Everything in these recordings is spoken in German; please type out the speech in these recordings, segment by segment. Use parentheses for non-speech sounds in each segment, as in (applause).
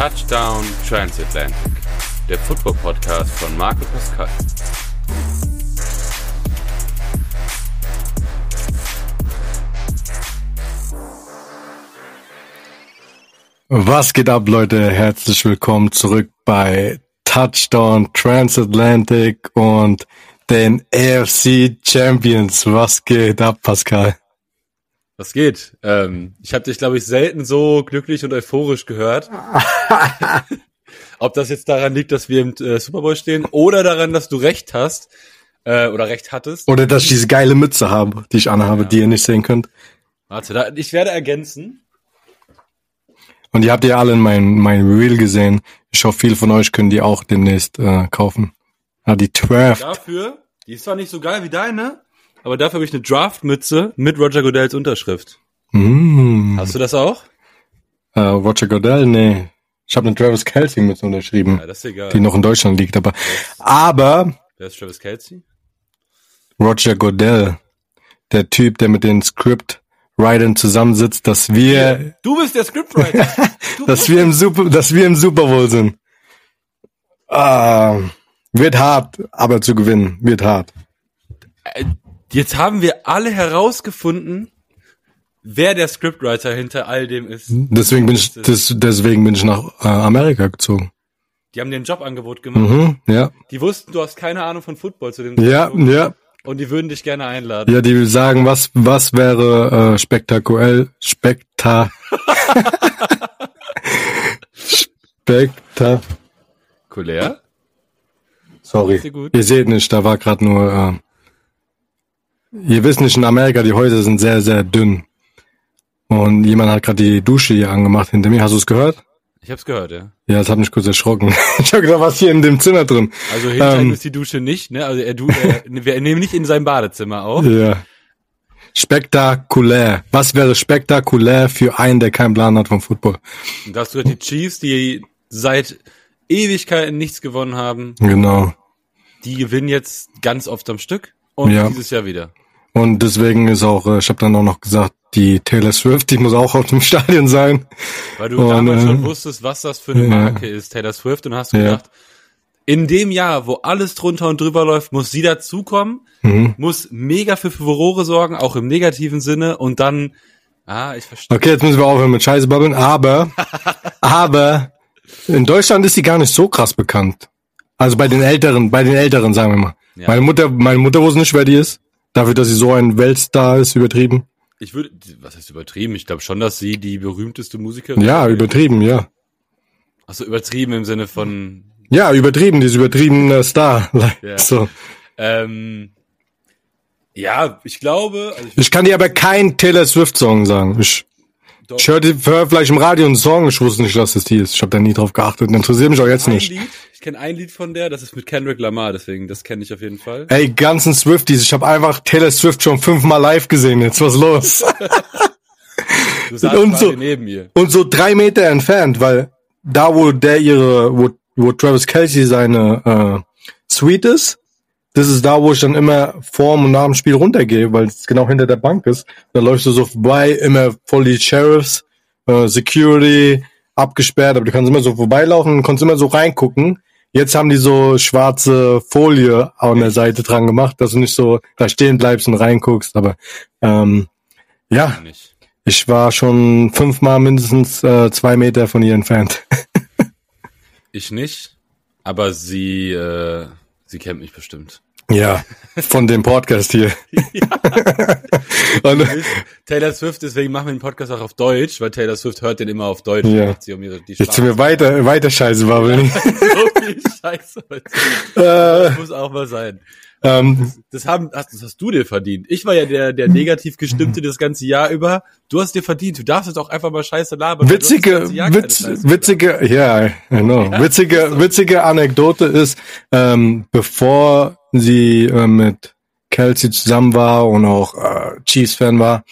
Touchdown Transatlantic, der Football-Podcast von Marco Pascal. Was geht ab, Leute? Herzlich willkommen zurück bei Touchdown Transatlantic und den AFC Champions. Was geht ab, Pascal? Was geht? Ähm, ich habe dich, glaube ich, selten so glücklich und euphorisch gehört. (laughs) Ob das jetzt daran liegt, dass wir im äh, Super Bowl stehen oder daran, dass du recht hast äh, oder recht hattest. Oder dass ich diese geile Mütze habe, die ich anhabe, ja. die ihr nicht sehen könnt. Warte, da, ich werde ergänzen. Und ihr habt ja alle in mein, mein Reel gesehen. Ich hoffe, viele von euch können die auch demnächst äh, kaufen. Ah, die Draft. Dafür, die ist zwar nicht so geil wie deine, aber dafür habe ich eine Draft-Mütze mit Roger Goodell's Unterschrift. Mm. Hast du das auch? Uh, Roger Goodell, nee. Ich habe eine Travis Kelsey Mütze unterschrieben. Ja, das ist egal. Die noch in Deutschland liegt, aber. Aber. Wer ist Travis Kelsey? Roger Goodell. Der Typ, der mit den Script-Writern zusammensitzt, dass wir. Du bist der Scriptwriter. (laughs) dass wir im Super, dass wir im Super Bowl sind. Ah, wird hart, aber zu gewinnen. Wird hart. Jetzt haben wir alle herausgefunden, wer der Scriptwriter hinter all dem ist. Deswegen bin ich, des, deswegen bin ich nach äh, Amerika gezogen. Die haben dir ein Jobangebot gemacht. Mhm, ja. Die wussten, du hast keine Ahnung von Football zu dem Ja, Zeitpunkt. ja. Und die würden dich gerne einladen. Ja, die sagen, was, was wäre äh, spektakulell, spekta, spektakulär. Sorry, ihr seht nicht, da war gerade nur äh, Ihr wisst nicht, in Amerika, die Häuser sind sehr, sehr dünn. Und jemand hat gerade die Dusche hier angemacht hinter mir. Hast du es gehört? Ich hab's gehört, ja. Ja, das hat mich kurz erschrocken. (laughs) ich hab gedacht, was hier in dem Zimmer drin? Also hinter ähm, ihm ist die Dusche nicht, ne? Also er, du, er, (laughs) wir nehmen nicht in seinem Badezimmer auf. Ja. Spektakulär. Was wäre spektakulär für einen, der keinen Plan hat vom Football? Und da hast du die Chiefs, die seit Ewigkeiten nichts gewonnen haben. Genau. Die gewinnen jetzt ganz oft am Stück und ja. dieses Jahr wieder. Und deswegen ist auch, äh, ich habe dann auch noch gesagt, die Taylor Swift, die muss auch auf dem (laughs) Stadion sein. Weil du und, damals äh, schon wusstest, was das für eine Marke ja. ist, Taylor Swift, und hast ja. gedacht, in dem Jahr, wo alles drunter und drüber läuft, muss sie dazukommen, mhm. muss mega für Furore sorgen, auch im negativen Sinne, und dann, ah, ich verstehe. Okay, jetzt müssen wir aufhören mit Scheiße babbeln, aber, (laughs) aber, in Deutschland ist sie gar nicht so krass bekannt. Also bei den Älteren, bei den Älteren, sagen wir mal. Ja. Meine Mutter, meine Mutter wusste nicht, wer die ist. Dafür, dass sie so ein Weltstar ist, übertrieben? Ich würde, was heißt übertrieben? Ich glaube schon, dass sie die berühmteste Musikerin Ja, übertrieben, ja. Also übertrieben im Sinne von. Ja, übertrieben, diese übertriebene Star. (laughs) Ja. So. Ähm, ja, ich glaube. Also ich, ich kann dir aber keinen Taylor Swift Song sagen. Ich, ich höre hör vielleicht im Radio einen Song, ich wusste nicht, dass das die ist. Ich habe da nie drauf geachtet. Interessiert mich auch jetzt nicht. Lied, ich kenne ein Lied von der, das ist mit Kendrick Lamar, deswegen das kenne ich auf jeden Fall. Ey, ganzen Swifties, ich habe einfach Taylor Swift schon fünfmal live gesehen. Jetzt was los? du saßt und so neben mir. Und so drei Meter entfernt, weil da wo der ihre, wo, wo Travis Kelsey seine äh, Suite ist, das ist da, wo ich dann immer vorm und nach dem Spiel runtergehe, weil es genau hinter der Bank ist. Da läufst du so vorbei, immer voll die Sheriffs, äh, Security, abgesperrt, aber du kannst immer so vorbeilaufen und kannst immer so reingucken. Jetzt haben die so schwarze Folie an der Seite dran gemacht, dass du nicht so da stehen bleibst und reinguckst. Aber ähm, ja, ich war schon fünfmal mindestens äh, zwei Meter von ihr entfernt. (laughs) ich nicht, aber sie äh, Sie kennt mich bestimmt. Ja, von dem Podcast hier. (laughs) (laughs) Und, Taylor Swift, deswegen machen wir den Podcast auch auf Deutsch, weil Taylor Swift hört den immer auf Deutsch. Ja. Sie um ihre, die Jetzt sind wir weiter, weiter Scheiße babbeln. (laughs) so viel Scheiße. Das muss auch mal sein. Ähm, das, das, haben, das hast du dir verdient. Ich war ja der, der negativ gestimmte das ganze Jahr über. Du hast dir verdient. Du darfst jetzt auch einfach mal Scheiße labern. Witzige, Witz, witzige, ja, yeah, I know. Ja, witzige, witzige Anekdote ist, ähm, bevor sie äh, mit Kelsey zusammen war und auch äh, Chiefs-Fan war,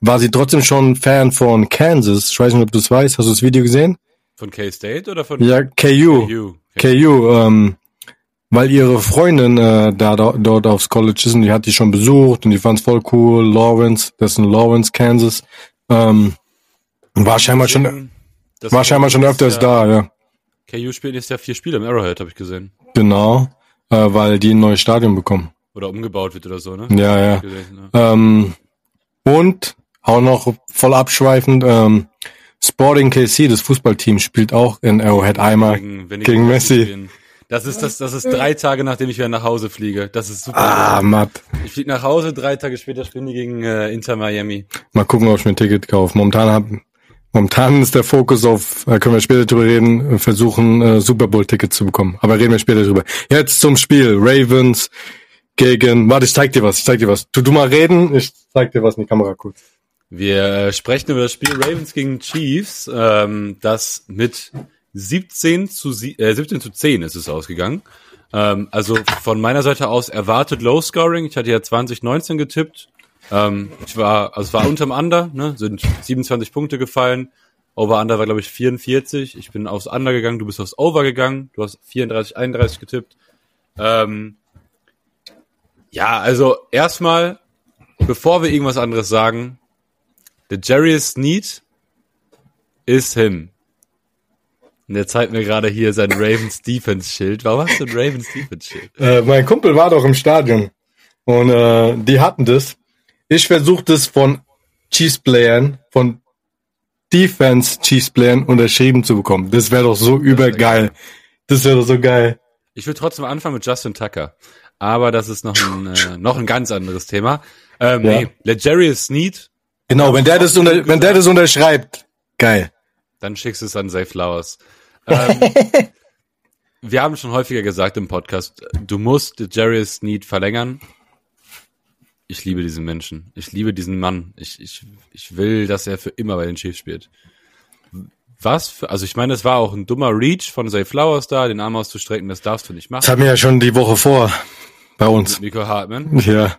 war sie trotzdem schon Fan von Kansas. Ich weiß nicht, ob du es weißt. Hast du das Video gesehen? Von K-State oder von? Ja, KU. KU, okay. KU ähm, weil ihre Freundin äh, da, da dort aufs College ist und die hat die schon besucht und die fand's voll cool. Lawrence, das ist in Lawrence, Kansas. Ähm, war scheinbar schon, war scheinbar schon öfters ja, da, ja. KU spielt jetzt ja vier Spiele im Arrowhead, habe ich gesehen. Genau, äh, weil die ein neues Stadion bekommen. Oder umgebaut wird oder so, ne? Ja, ja. Gesehen, ja. Ähm, und auch noch voll abschweifend, ähm, Sporting KC, das Fußballteam, spielt auch in Arrowhead einmal gegen, gegen Messi. Spielen. Das ist das, das ist drei Tage, nachdem ich wieder nach Hause fliege. Das ist super. Ah, matt. Ich fliege nach Hause, drei Tage später spielen die gegen äh, Inter Miami. Mal gucken, ob ich mir ein Ticket kaufe. Momentan hab, momentan ist der Fokus auf, können wir später drüber reden, versuchen äh, Super Bowl Tickets zu bekommen. Aber reden wir später drüber. Jetzt zum Spiel. Ravens gegen, warte, ich zeig dir was, ich zeig dir was. Tu du mal reden, ich zeig dir was in die Kamera kurz. Wir äh, sprechen über das Spiel Ravens gegen Chiefs, ähm, das mit 17 zu, äh, 17 zu 10 ist es ausgegangen. Ähm, also von meiner Seite aus erwartet Low Scoring. Ich hatte ja 2019 getippt. Ähm, ich war, also es war unterm Under, ne, sind 27 Punkte gefallen. Over Under war, glaube ich, 44. Ich bin aufs Under gegangen, du bist aufs Over gegangen. Du hast 34, 31 getippt. Ähm, ja, also erstmal, bevor wir irgendwas anderes sagen, der Jarius Need ist him. Und er zeigt mir gerade hier sein Ravens Defense Schild. Warum hast du ein Ravens Defense Schild? Äh, mein Kumpel war doch im Stadion und äh, die hatten das. Ich versuche das von Chiefs Playern, von Defense Chiefs Playern unterschrieben zu bekommen. Das wäre doch so übergeil. Das wäre doch so geil. Ich will trotzdem anfangen mit Justin Tucker. Aber das ist noch ein, äh, noch ein ganz anderes Thema. Ähm, ja. nee, Legarius Sneed. Genau, wenn der das unter, wenn der das unterschreibt, geil. Dann schickst du es an Safe Flowers. Ähm, (laughs) wir haben schon häufiger gesagt im Podcast, du musst Jarius Sneed verlängern. Ich liebe diesen Menschen. Ich liebe diesen Mann. Ich, ich, ich will, dass er für immer bei den Chiefs spielt. Was für, also ich meine, es war auch ein dummer Reach von Zay Flowers da, den Arm auszustrecken, das darfst du nicht machen. Das hatten wir ja schon die Woche vor bei uns. Mit Nico Hartman. Ja.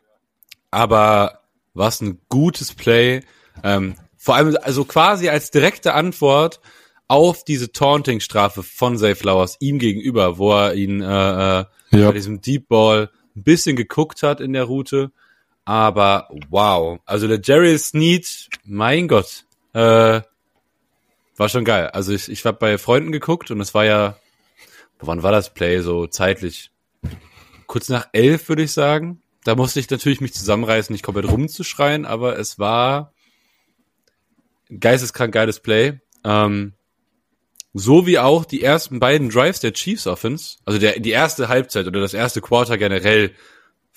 Aber was ein gutes Play. Ähm, vor allem, also quasi als direkte Antwort auf diese Taunting-Strafe von Zay Flowers ihm gegenüber, wo er ihn äh, äh, ja. bei diesem Deep Ball ein bisschen geguckt hat in der Route. Aber wow, also der Jerry Sneed, mein Gott, äh, war schon geil. Also ich, ich habe bei Freunden geguckt und es war ja, wann war das Play so zeitlich? Kurz nach elf würde ich sagen. Da musste ich natürlich mich zusammenreißen, nicht komplett rumzuschreien, aber es war geisteskrank geiles Play. Ähm, so wie auch die ersten beiden Drives der Chiefs Offense, also der, die erste Halbzeit oder das erste Quarter generell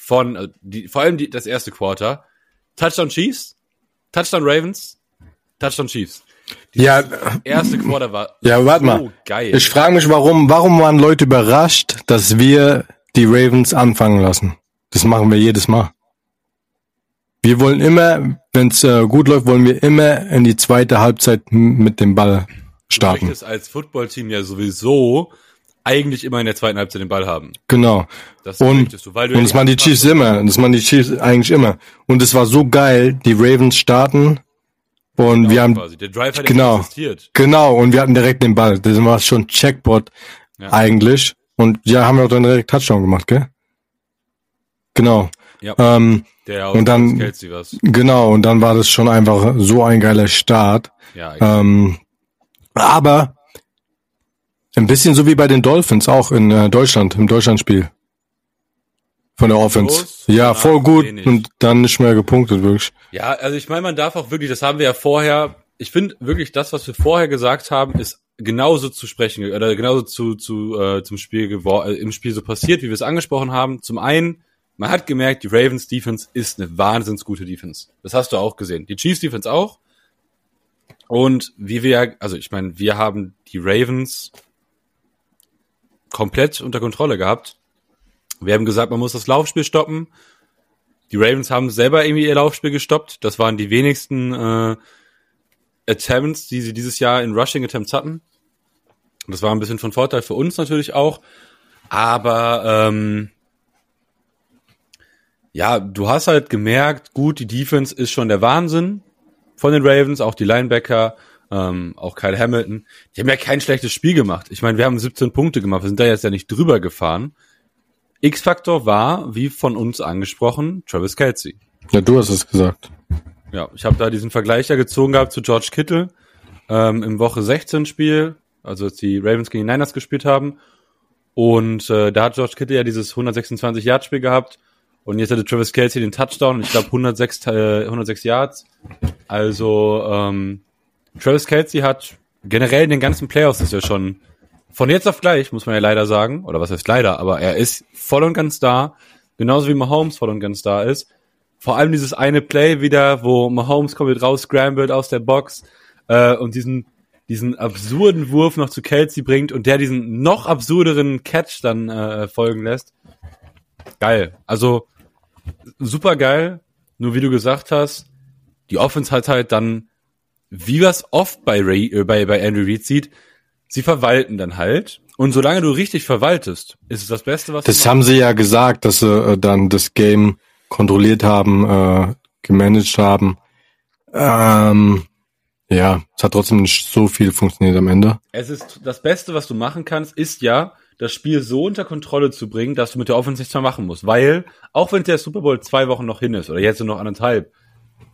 von, äh, die, vor allem die, das erste Quarter, Touchdown Chiefs, Touchdown Ravens, Touchdown Chiefs. Dieses ja, erste Quarter war (clears throat) ja, warte so mal. geil. Ich frage mich, warum, warum waren Leute überrascht, dass wir die Ravens anfangen lassen? Das machen wir jedes Mal. Wir wollen immer, wenn es äh, gut läuft, wollen wir immer in die zweite Halbzeit mit dem Ball starten. Du als Footballteam ja sowieso eigentlich immer in der zweiten Halbzeit den Ball haben. Genau. Das und, du, weil du und das waren die Chiefs immer. Das waren die Chiefs eigentlich immer. Und es war so geil, die Ravens starten und genau, wir haben quasi. der Drive hat genau, existiert. Genau. Und wir hatten direkt den Ball. Das war schon Checkbot ja. eigentlich. Und ja, haben wir auch dann direkt Touchdown gemacht, gell? Genau. Ja. Ähm, der und dann genau und dann war das schon einfach so ein geiler Start. Ja. Ähm, aber ein bisschen so wie bei den Dolphins auch in äh, Deutschland, im Deutschlandspiel. Von der Offense. Los, ja, voll gut wenig. und dann nicht mehr gepunktet, wirklich. Ja, also ich meine, man darf auch wirklich, das haben wir ja vorher, ich finde wirklich das, was wir vorher gesagt haben, ist genauso zu sprechen oder genauso zu, zu äh, zum Spiel äh, im Spiel so passiert, wie wir es angesprochen haben. Zum einen, man hat gemerkt, die Ravens Defense ist eine wahnsinns gute Defense. Das hast du auch gesehen. Die Chiefs Defense auch. Und wie wir, also ich meine, wir haben die Ravens komplett unter Kontrolle gehabt. Wir haben gesagt, man muss das Laufspiel stoppen. Die Ravens haben selber irgendwie ihr Laufspiel gestoppt. Das waren die wenigsten äh, Attempts, die sie dieses Jahr in Rushing Attempts hatten. Und das war ein bisschen von Vorteil für uns natürlich auch. Aber ähm, ja, du hast halt gemerkt, gut, die Defense ist schon der Wahnsinn von den Ravens, auch die Linebacker, ähm, auch Kyle Hamilton. Die haben ja kein schlechtes Spiel gemacht. Ich meine, wir haben 17 Punkte gemacht, wir sind da jetzt ja nicht drüber gefahren. X-Faktor war, wie von uns angesprochen, Travis Kelsey. Ja, du hast es gesagt. Ja, ich habe da diesen Vergleich ja gezogen gehabt zu George Kittle ähm, im Woche 16 Spiel. also als die Ravens gegen die Niners gespielt haben. Und äh, da hat George Kittle ja dieses 126 Yard Spiel gehabt und jetzt hatte Travis Kelsey den Touchdown, ich glaube 106, äh, 106 Yards. Also ähm, Travis Kelsey hat generell in den ganzen Playoffs ist er schon von jetzt auf gleich, muss man ja leider sagen, oder was heißt leider, aber er ist voll und ganz da, genauso wie Mahomes voll und ganz da ist. Vor allem dieses eine Play wieder, wo Mahomes komplett raus scrambled aus der Box äh, und diesen diesen absurden Wurf noch zu Kelsey bringt und der diesen noch absurderen Catch dann äh, folgen lässt. Geil. Also super geil. Nur wie du gesagt hast, die Offense hat halt dann, wie was oft bei, Ray, äh, bei, bei Andrew Reid sieht, sie verwalten dann halt. Und solange du richtig verwaltest, ist es das Beste, was Das haben sie ja gesagt, dass sie äh, dann das Game kontrolliert haben, äh, gemanagt haben. Ähm, ja, es hat trotzdem nicht so viel funktioniert am Ende. Es ist das Beste, was du machen kannst, ist ja, das Spiel so unter Kontrolle zu bringen, dass du mit der Offense nichts mehr machen musst. Weil, auch wenn der Super Bowl zwei Wochen noch hin ist, oder jetzt noch anderthalb,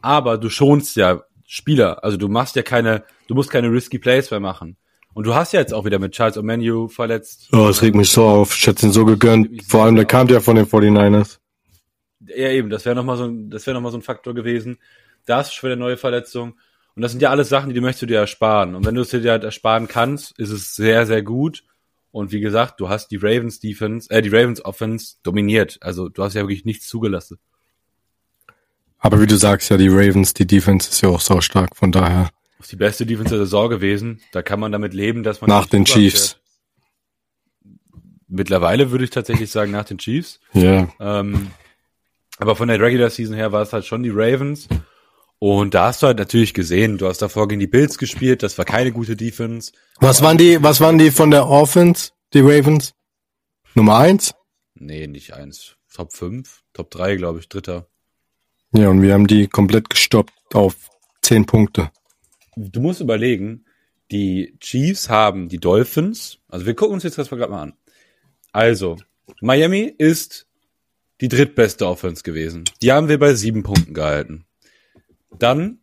aber du schonst ja Spieler. Also du machst ja keine, du musst keine risky Plays mehr machen. Und du hast ja jetzt auch wieder mit Charles O'Menu verletzt. Oh, es regt mich so auf. Ich hätte ihn so gegönnt. Vor allem, der kam ja von den 49ers. Ja, eben, das wäre nochmal so ein, das wäre nochmal so ein Faktor gewesen. Da du schon wieder neue Verletzung. Und das sind ja alles Sachen, die, die möchtest du dir ersparen. Und wenn du es dir halt ersparen kannst, ist es sehr, sehr gut. Und wie gesagt, du hast die Ravens Defense, äh, die Ravens Offense dominiert. Also du hast ja wirklich nichts zugelassen. Aber wie du sagst, ja, die Ravens, die Defense ist ja auch so stark, von daher. Das ist die beste Defense der Saison gewesen. Da kann man damit leben, dass man. Nach den Chiefs. Mittlerweile würde ich tatsächlich sagen, nach den Chiefs. Ja. Ähm, aber von der Regular Season her war es halt schon die Ravens. Und da hast du halt natürlich gesehen, du hast davor gegen die Bills gespielt, das war keine gute Defense. Was waren die, was waren die von der Offense, die Ravens? Nummer eins? Nee, nicht eins. Top 5, Top 3, glaube ich, dritter. Ja, und wir haben die komplett gestoppt auf 10 Punkte. Du musst überlegen, die Chiefs haben die Dolphins, also wir gucken uns jetzt das mal gerade mal an. Also, Miami ist die drittbeste Offense gewesen. Die haben wir bei sieben Punkten gehalten. Dann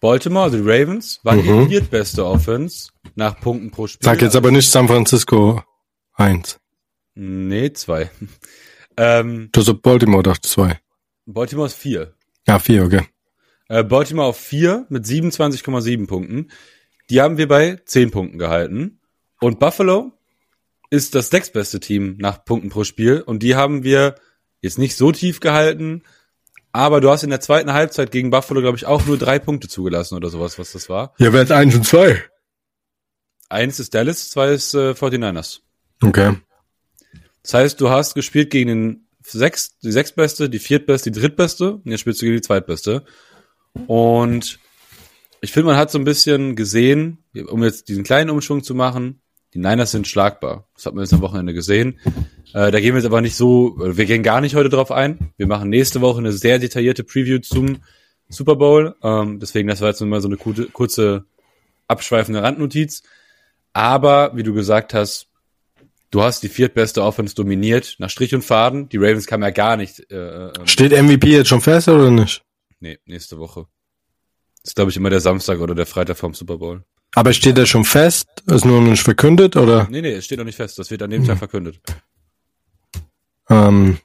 Baltimore, also die Ravens, waren mhm. die viertbeste Offense nach Punkten pro Spiel. Sag jetzt aber nicht San Francisco 1. Nee, zwei. (laughs) ähm, du hast Baltimore doch zwei. Baltimore ist vier. Ja, vier, okay. Äh, Baltimore auf vier mit 27,7 Punkten. Die haben wir bei 10 Punkten gehalten. Und Buffalo ist das sechstbeste Team nach Punkten pro Spiel. Und die haben wir jetzt nicht so tief gehalten, aber du hast in der zweiten Halbzeit gegen Buffalo, glaube ich, auch nur drei Punkte zugelassen oder sowas, was das war. Ja, wer hat eins und zwei? Eins ist Dallas, zwei ist äh, 49ers. Okay. Das heißt, du hast gespielt gegen den sechs, die sechstbeste, die viertbeste, die drittbeste und jetzt spielst du gegen die zweitbeste. Und ich finde, man hat so ein bisschen gesehen, um jetzt diesen kleinen Umschwung zu machen, die Niners sind schlagbar. Das hat man jetzt am Wochenende gesehen. Äh, da gehen wir jetzt aber nicht so, wir gehen gar nicht heute drauf ein. Wir machen nächste Woche eine sehr detaillierte Preview zum Super Bowl. Ähm, deswegen, das war jetzt mal so eine gute, kurze abschweifende Randnotiz. Aber, wie du gesagt hast, du hast die viertbeste Offense dominiert, nach Strich und Faden. Die Ravens kamen ja gar nicht. Äh, äh, Steht MVP jetzt schon fest oder nicht? Nee, nächste Woche. Das ist, glaube ich, immer der Samstag oder der Freitag vom Super Bowl. Aber steht er schon fest? Ist nur noch nicht verkündet, oder? Nee, nee, es steht noch nicht fest. Das wird an dem Tag verkündet. Ähm,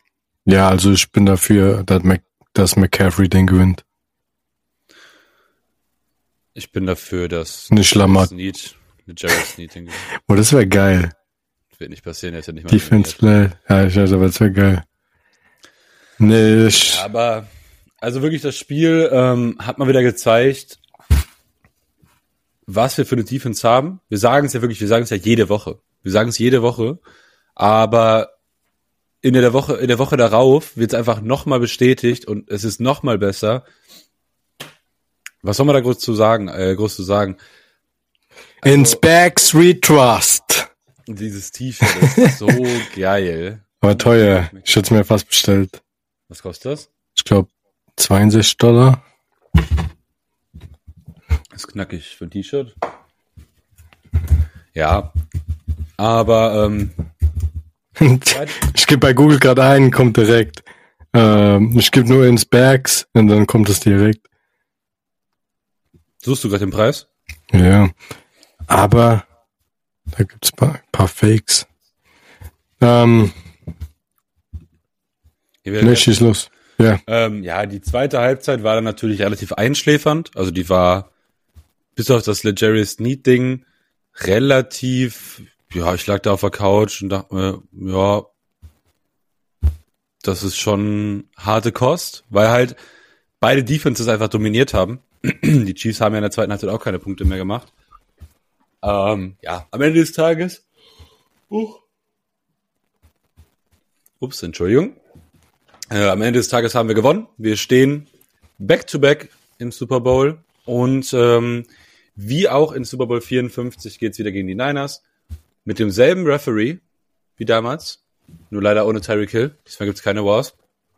ja, also ich bin dafür, dass, Mac dass McCaffrey den gewinnt. Ich bin dafür, dass nicht Lamar. Snead, mit Jared Snead den gewinnt. Oh, das wäre geil. Wird nicht passieren, er ist ja nicht mal Defense Play. Ja, ich weiß, aber das wäre geil. Nee, ich... Ja, aber also wirklich das Spiel ähm, hat mal wieder gezeigt, was wir für eine Defense haben. Wir sagen es ja wirklich, wir sagen es ja jede Woche. Wir sagen es jede Woche, aber in der Woche, in der Woche darauf wird es einfach nochmal bestätigt und es ist nochmal besser. Was soll man da groß zu sagen, äh, groß zu sagen? Also, Inspects We Trust. Dieses T-Shirt ist so (laughs) geil. Aber teuer. Ich hätte es mir fast bestellt. Was kostet das? Ich glaube 62 Dollar. Das ist knackig für ein T-Shirt. Ja. Aber ähm, ich gebe bei Google gerade ein, kommt direkt. Ähm, ich gebe nur ins Bags und dann kommt es direkt. Suchst du gerade den Preis? Ja. Aber Da gibt's paar, paar Fakes. Ähm, nee, schieß los. Ja. Ähm, ja, die zweite Halbzeit war dann natürlich relativ einschläfernd. Also die war bis auf das Legarius Need Ding relativ, ja, ich lag da auf der Couch und dachte mir, ja, das ist schon harte Kost, weil halt beide Defenses einfach dominiert haben. (clears throat) Die Chiefs haben ja in der zweiten Halbzeit auch keine Punkte mehr gemacht. Ähm, ja, am Ende des Tages. Uh. Ups, Entschuldigung. Äh, am Ende des Tages haben wir gewonnen. Wir stehen back to back im Super Bowl und ähm, wie auch in Super Bowl 54 geht's wieder gegen die Niners mit demselben Referee wie damals, nur leider ohne Tyreek Hill. Diesmal gibt's keine Wasp.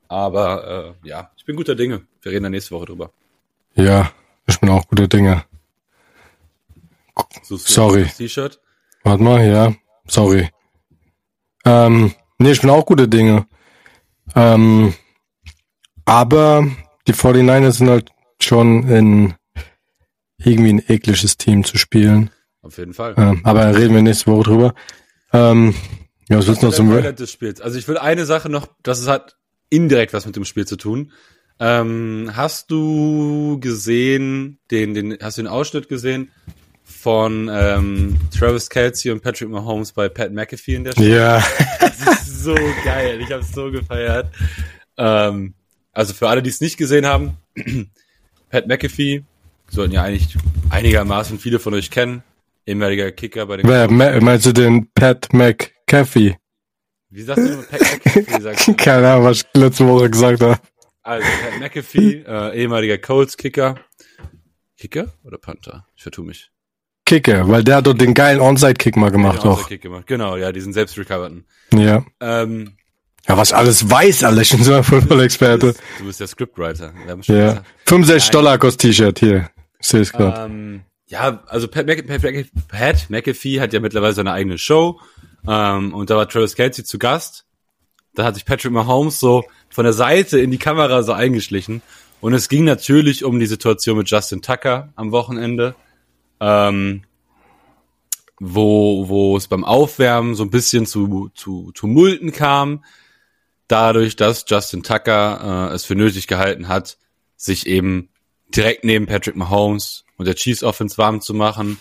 Aber äh, ja, ich bin guter Dinge. Wir reden da nächste Woche drüber. Ja, ich bin auch guter Dinge. Sorry. T-Shirt? Warte mal, ja. Sorry. Ähm, nee, ich bin auch guter Dinge. Ähm, aber die 49ers sind halt schon in irgendwie ein ekliges Team zu spielen. Auf jeden Fall. Ähm, aber reden wir nächste Woche drüber. Ähm, ja, was willst du noch zum Highlight des Spiels? Also ich will eine Sache noch, das hat indirekt was mit dem Spiel zu tun. Ähm, hast du gesehen, den, den, hast du den Ausschnitt gesehen von ähm, Travis Kelsey und Patrick Mahomes bei Pat McAfee in der Show? Ja. Das ist so geil. Ich habe es so gefeiert. Ähm, also für alle, die es nicht gesehen haben, (clears throat) Pat McAfee sollten ja eigentlich einigermaßen viele von euch kennen. Ehemaliger Kicker bei den. Wer, meinst du den Pat McAfee? Wie sagst du Pat McAfee? (laughs) Keine Ahnung, was ich letzte Woche gesagt habe. Also Pat McAfee, äh, ehemaliger Colts-Kicker. Kicker oder Panther? Ich vertue mich. Kicker, weil der hat doch den geilen Onside-Kick mal gemacht auch. Kick gemacht. Genau, ja, diesen selbst recoverten. Ja. Ähm, ja, was alles weiß, alles. Ich bin so ein Football-Experte. Du bist der Scriptwriter. Ja. 65 Dollar kostet T-Shirt hier. Ich sehe es gerade. Ähm, ja, also Pat, Mc, Pat, Pat McAfee hat ja mittlerweile seine eigene Show. Ähm, und da war Travis Kelsey zu Gast. Da hat sich Patrick Mahomes so von der Seite in die Kamera so eingeschlichen. Und es ging natürlich um die Situation mit Justin Tucker am Wochenende, ähm, wo, wo es beim Aufwärmen so ein bisschen zu, zu Tumulten kam, dadurch, dass Justin Tucker äh, es für nötig gehalten hat, sich eben direkt neben Patrick Mahomes und der Chiefs Offense warm zu machen.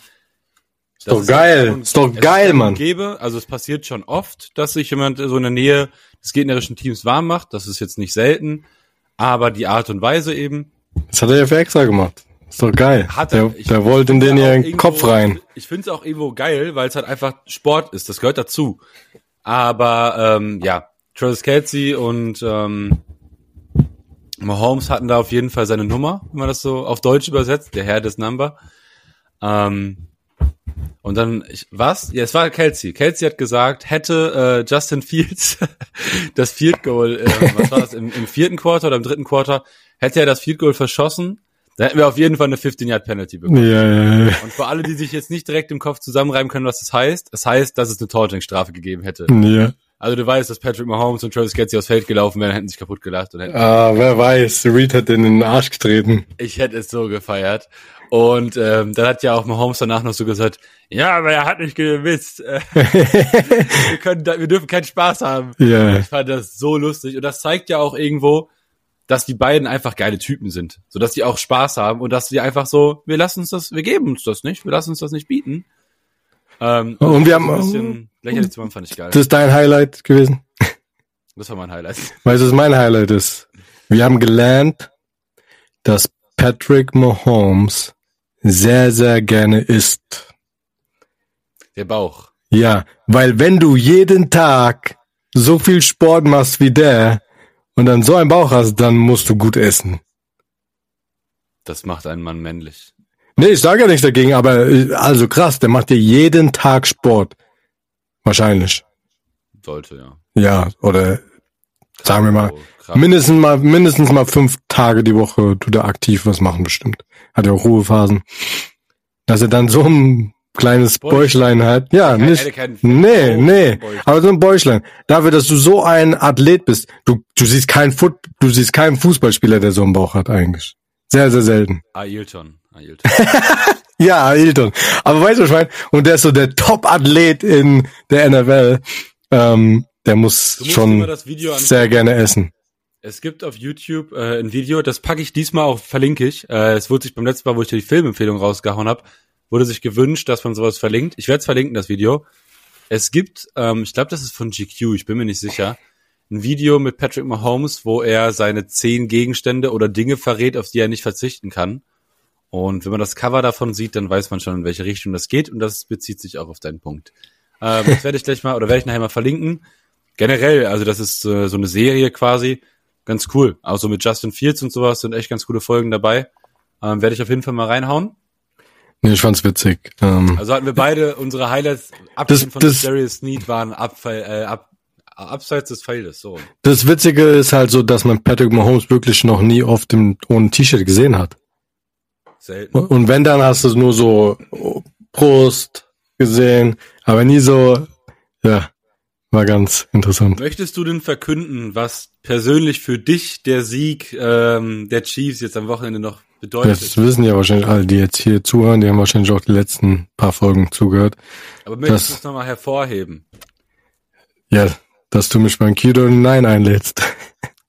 Ist doch geil, ist doch geil, Mann. Gebe. Also es passiert schon oft, dass sich jemand so in der Nähe des gegnerischen Teams warm macht. Das ist jetzt nicht selten, aber die Art und Weise eben. Das hat er ja für extra gemacht. Ist doch geil. Hat er. Der, ich, der wollte in den ihren Kopf rein. Ich finde es auch irgendwo geil, weil es halt einfach Sport ist. Das gehört dazu. Aber ähm, ja, Travis Kelsey und ähm, Mahomes hatten da auf jeden Fall seine Nummer, wenn man das so auf Deutsch übersetzt, der Herr des Number. Ähm, und dann, ich, was? Ja, es war Kelsey. Kelsey hat gesagt, hätte äh, Justin Fields (laughs) das Field Goal, äh, was war das, im, im vierten Quarter oder im dritten Quarter, hätte er das Field Goal verschossen, dann hätten wir auf jeden Fall eine 15-Yard-Penalty bekommen. Ja. Und für alle, die sich jetzt nicht direkt im Kopf zusammenreiben können, was das heißt, es das heißt, dass es eine Taunting-Strafe gegeben hätte. Ja. Also du weißt, dass Patrick Mahomes und Travis Kelsey aufs Feld gelaufen wären, hätten sich kaputt gelacht. Und hätten ah, wer weiß, Reed hat den in den Arsch getreten. Ich hätte es so gefeiert. Und ähm, dann hat ja auch Mahomes danach noch so gesagt, ja, aber er hat nicht gewisst. (laughs) wir, können da, wir dürfen keinen Spaß haben. Ja. Ich fand das so lustig. Und das zeigt ja auch irgendwo, dass die beiden einfach geile Typen sind. So dass die auch Spaß haben und dass die einfach so, wir lassen uns das, wir geben uns das nicht, wir lassen uns das nicht bieten. Ähm, und wir haben ein bisschen lächerlich zu machen, fand ich geil. Das ist dein Highlight gewesen? Das war mein Highlight. Weißt du, was mein Highlight ist? Wir haben gelernt, dass Patrick Mahomes sehr, sehr gerne isst. Der Bauch. Ja, weil wenn du jeden Tag so viel Sport machst wie der und dann so einen Bauch hast, dann musst du gut essen. Das macht einen Mann männlich. Nee, ich sage ja nichts dagegen, aber also krass, der macht ja jeden Tag Sport. Wahrscheinlich. Sollte, ja. Ja, oder sagen wir mal, mindestens mal, mindestens mal fünf Tage die Woche tut er aktiv was machen bestimmt. Hat ja auch Ruhephasen. Dass er dann so ein kleines Bäuchlein, Bäuchlein hat. Ja, kein, nicht. Nee, nee. Aber so ein Bäuchlein. Dafür, dass du so ein Athlet bist. Du, du siehst keinen Foot, du siehst keinen Fußballspieler, der so einen Bauch hat eigentlich. Sehr, sehr selten. (laughs) Ailton. Ailton. (laughs) ja, Ailton. Aber weißt du, was ich meine? Und der ist so der Top-Athlet in der NFL. Ähm, der muss schon sehr gerne essen. Es gibt auf YouTube äh, ein Video, das packe ich diesmal auch, verlinke ich. Äh, es wurde sich beim letzten Mal, wo ich dir die Filmempfehlung rausgehauen habe, wurde sich gewünscht, dass man sowas verlinkt. Ich werde es verlinken, das Video. Es gibt, ähm, ich glaube, das ist von GQ, ich bin mir nicht sicher, ein Video mit Patrick Mahomes, wo er seine zehn Gegenstände oder Dinge verrät, auf die er nicht verzichten kann. Und wenn man das Cover davon sieht, dann weiß man schon, in welche Richtung das geht. Und das bezieht sich auch auf deinen Punkt. Ähm, das werde ich gleich mal, oder werde ich nachher mal verlinken. Generell, also das ist äh, so eine Serie quasi. Ganz cool. Also mit Justin Fields und sowas sind echt ganz coole Folgen dabei. Ähm, werde ich auf jeden Fall mal reinhauen. Nee, ich fand's witzig. Ähm, also hatten wir beide unsere Highlights, abgesehen von das, Darius Sneed, waren Abfall, äh, ab, abseits des Feldes. So. Das Witzige ist halt so, dass man Patrick Mahomes wirklich noch nie auf dem ohne T-Shirt gesehen hat. Selten. Und wenn dann hast du nur so Brust gesehen, aber nie so, ja, war ganz interessant. Möchtest du denn verkünden, was persönlich für dich der Sieg ähm, der Chiefs jetzt am Wochenende noch bedeutet? Das wissen ja wahrscheinlich alle, die jetzt hier zuhören, die haben wahrscheinlich auch die letzten paar Folgen zugehört. Aber möchtest du es nochmal hervorheben? Ja, dass du mich beim Kido Nein einlädst.